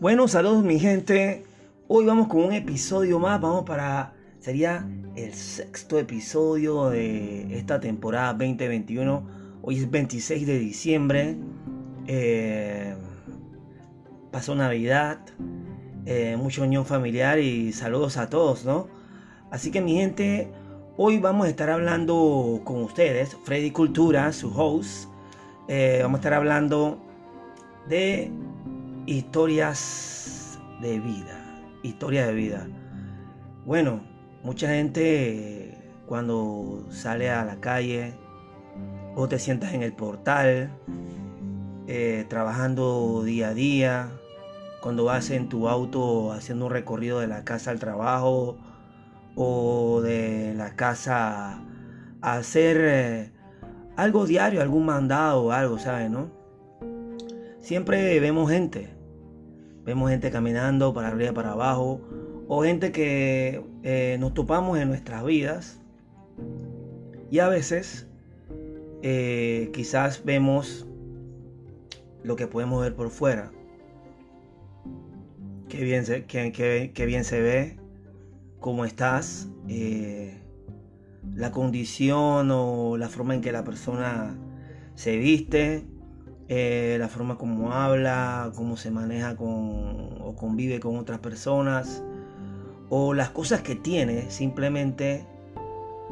Bueno, saludos mi gente. Hoy vamos con un episodio más. Vamos para. Sería el sexto episodio de esta temporada 2021. Hoy es 26 de diciembre. Eh, pasó Navidad. Eh, mucha unión familiar y saludos a todos, ¿no? Así que mi gente, hoy vamos a estar hablando con ustedes. Freddy Cultura, su host. Eh, vamos a estar hablando de historias de vida. Historias de vida. Bueno, mucha gente cuando sale a la calle o te sientas en el portal, eh, trabajando día a día, cuando vas en tu auto haciendo un recorrido de la casa al trabajo o de la casa a hacer eh, algo diario, algún mandado o algo, ¿sabes? No? Siempre vemos gente. Vemos gente caminando para arriba para abajo. O gente que eh, nos topamos en nuestras vidas. Y a veces eh, quizás vemos lo que podemos ver por fuera. Qué bien se, bien se ve, cómo estás, eh, la condición o la forma en que la persona se viste, eh, la forma como habla, cómo se maneja con o convive con otras personas, o las cosas que tiene, simplemente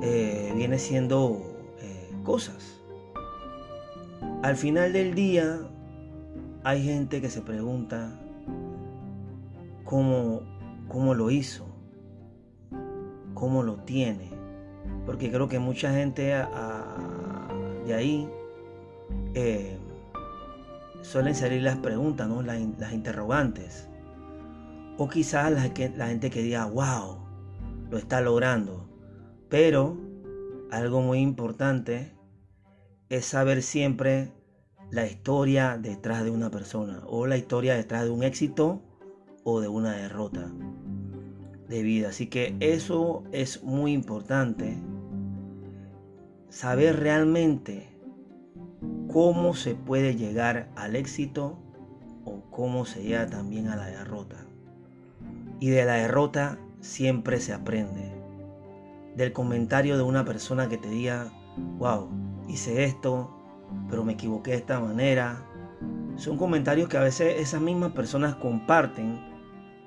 eh, viene siendo eh, cosas. Al final del día hay gente que se pregunta cómo, cómo lo hizo, cómo lo tiene, porque creo que mucha gente de ahí suelen salir las preguntas, ¿no? las, interrogantes. O quizás la, la gente que diga, wow, lo está logrando. Pero algo muy importante es saber siempre la historia detrás de una persona o la historia detrás de un éxito o de una derrota de vida. Así que eso es muy importante. Saber realmente cómo se puede llegar al éxito o cómo se llega también a la derrota. Y de la derrota siempre se aprende. Del comentario de una persona que te diga, wow, hice esto, pero me equivoqué de esta manera. Son comentarios que a veces esas mismas personas comparten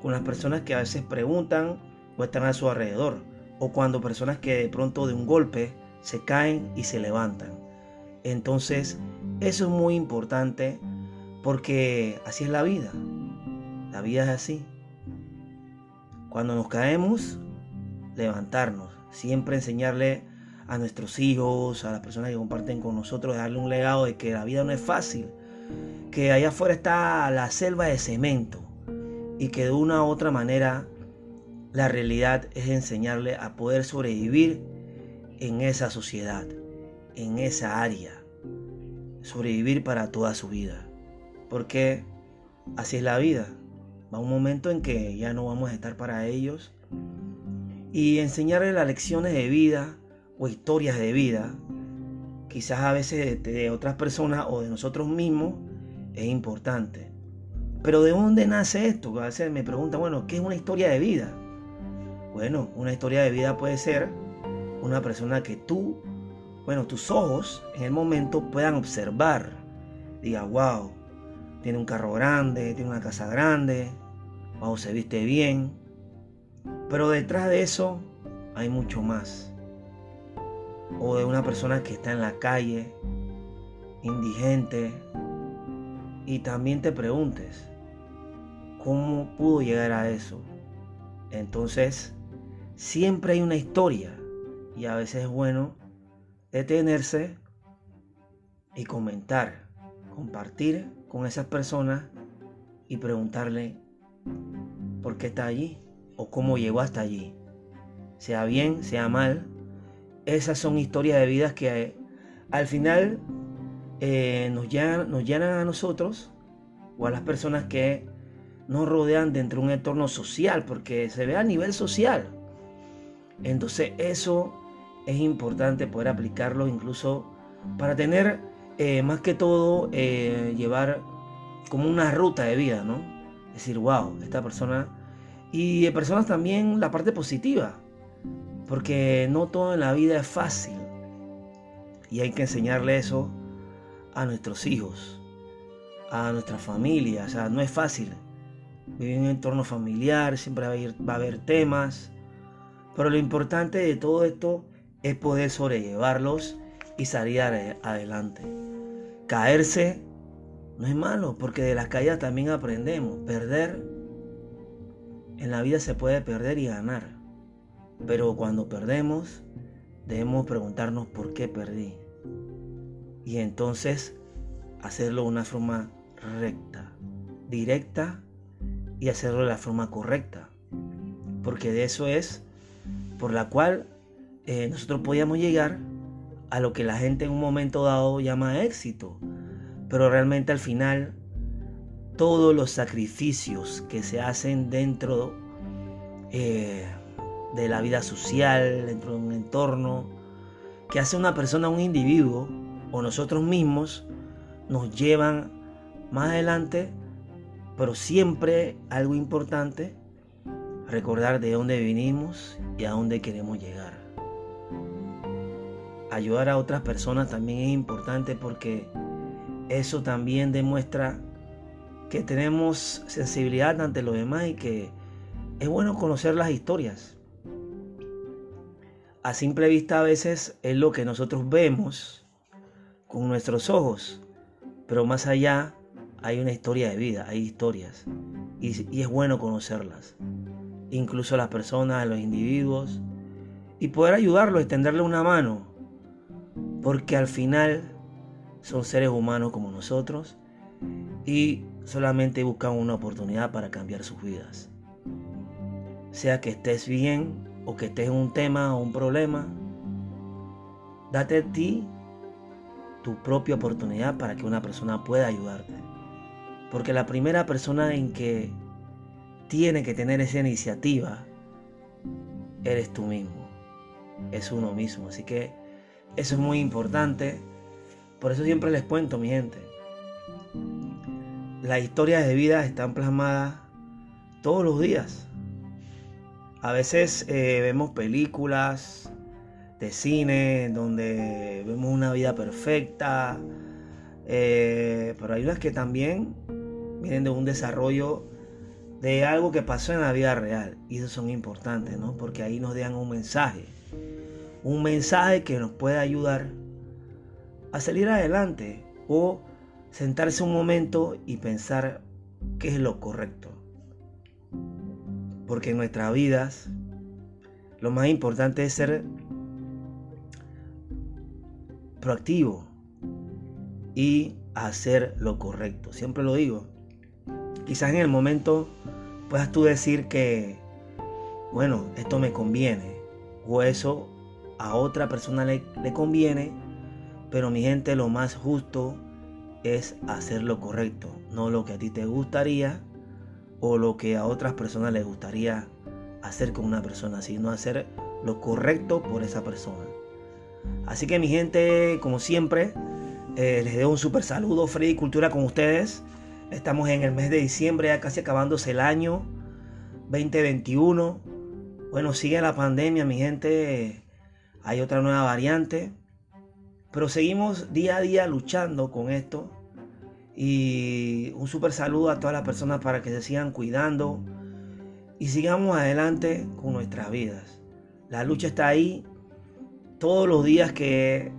con las personas que a veces preguntan o están a su alrededor. O cuando personas que de pronto de un golpe se caen y se levantan. Entonces, eso es muy importante porque así es la vida. La vida es así. Cuando nos caemos, levantarnos. Siempre enseñarle a nuestros hijos, a las personas que comparten con nosotros, darle un legado de que la vida no es fácil. Que allá afuera está la selva de cemento. Y que de una u otra manera la realidad es enseñarle a poder sobrevivir en esa sociedad, en esa área sobrevivir para toda su vida. Porque así es la vida. Va un momento en que ya no vamos a estar para ellos. Y enseñarles las lecciones de vida o historias de vida, quizás a veces de, otras personas o de nosotros mismos, es importante. Pero ¿de dónde nace esto? A veces me preguntan, bueno, ¿qué es una historia de vida? Bueno, una historia de vida puede ser una persona que tú bueno, tus ojos en el momento puedan observar, diga, wow, tiene un carro grande, tiene una casa grande, wow, se viste bien. Pero detrás de eso hay mucho más. O de una persona que está en la calle, indigente, y también te preguntes, ¿cómo pudo llegar a eso? Entonces, siempre hay una historia y a veces es bueno detenerse y comentar, compartir con esas personas y preguntarle por qué está allí o cómo llegó hasta allí. Sea bien, sea mal, esas son historias de vidas que al final eh, nos, llenan, nos llenan a nosotros o a las personas que nos rodean dentro de un entorno social, porque se ve a nivel social. Entonces eso es importante poder aplicarlo incluso para tener eh, más que todo eh, llevar como una ruta de vida, ¿no? Decir, wow, esta persona... Y de personas también la parte positiva, porque no todo en la vida es fácil. Y hay que enseñarle eso a nuestros hijos, a nuestra familia. O sea, no es fácil. Vivir en un entorno familiar, siempre va a, haber, va a haber temas. Pero lo importante de todo esto es poder sobrellevarlos y salir adelante. Caerse no es malo, porque de las caídas también aprendemos. Perder, en la vida se puede perder y ganar. Pero cuando perdemos, debemos preguntarnos por qué perdí. Y entonces hacerlo de una forma recta, directa y hacerlo de la forma correcta. Porque de eso es por la cual eh, nosotros podíamos llegar a lo que la gente en un momento dado llama éxito. Pero realmente al final todos los sacrificios que se hacen dentro eh, de la vida social, dentro de un entorno, que hace una persona, un individuo o nosotros mismos, nos llevan más adelante, pero siempre algo importante, recordar de dónde vinimos y a dónde queremos llegar. Ayudar a otras personas también es importante porque eso también demuestra que tenemos sensibilidad ante los demás y que es bueno conocer las historias. A simple vista a veces es lo que nosotros vemos con nuestros ojos, pero más allá hay una historia de vida, hay historias y, es bueno conocerlas, incluso las personas, los individuos y poder ayudarlos, extenderle una mano, porque al final son seres humanos como nosotros y solamente buscan una oportunidad para cambiar sus vidas. Sea que estés bien o que estés en un tema o un problema, date a ti tu propia oportunidad para que una persona pueda ayudarte. Porque la primera persona en que tiene que tener esa iniciativa eres tú mismo, es uno mismo. Así que eso es muy importante. Por eso siempre les cuento, mi gente. Las historias de vida están plasmadas todos los días. A veces eh, vemos películas de cine donde vemos una vida perfecta, eh, pero hay unas que también vienen de un desarrollo de algo que pasó en la vida real y eso son importantes, ¿no? Porque ahí nos dan un mensaje un mensaje que nos puede ayudar a salir adelante o sentarse un momento y pensar qué es lo correcto. Porque en nuestras vidas lo más importante es ser proactivo y hacer lo correcto. Siempre lo digo. Quizás en el momento puedas tú decir que, bueno, esto me conviene o eso a otra persona le, conviene, pero mi gente lo más justo es hacer lo correcto, no lo que a ti te gustaría o lo que a otras personas les gustaría hacer con una persona, sino hacer lo correcto por esa persona. Así que mi gente, como siempre, eh, les doy un super saludo, Freddy Cultura con ustedes. Estamos en el mes de diciembre, ya casi acabándose el año 2021. Bueno, sigue la pandemia, mi gente hay otra nueva variante, pero seguimos día a día luchando con esto. Y un super saludo a todas las personas para que se sigan cuidando y sigamos adelante con nuestras vidas. La lucha está ahí todos los días que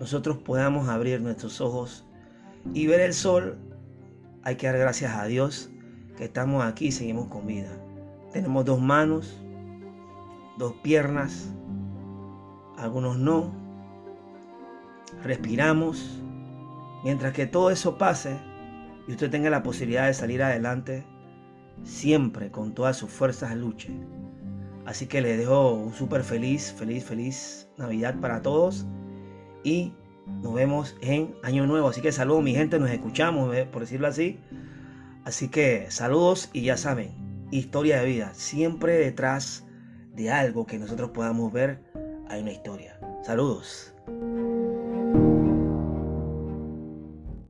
nosotros podamos abrir nuestros ojos y ver el sol. Hay que dar gracias a Dios que estamos aquí y seguimos con vida. Tenemos dos manos, dos piernas, algunos no. Respiramos. Mientras que todo eso pase y usted tenga la posibilidad de salir adelante, siempre con todas sus fuerzas luche. Así que les dejo un súper feliz, feliz, feliz Navidad para todos y nos vemos en Año Nuevo. Así que saludos mi gente, nos escuchamos, por decirlo así. Así que saludos y ya saben, historia de vida, siempre detrás de algo que nosotros podamos ver hay una historia. Saludos.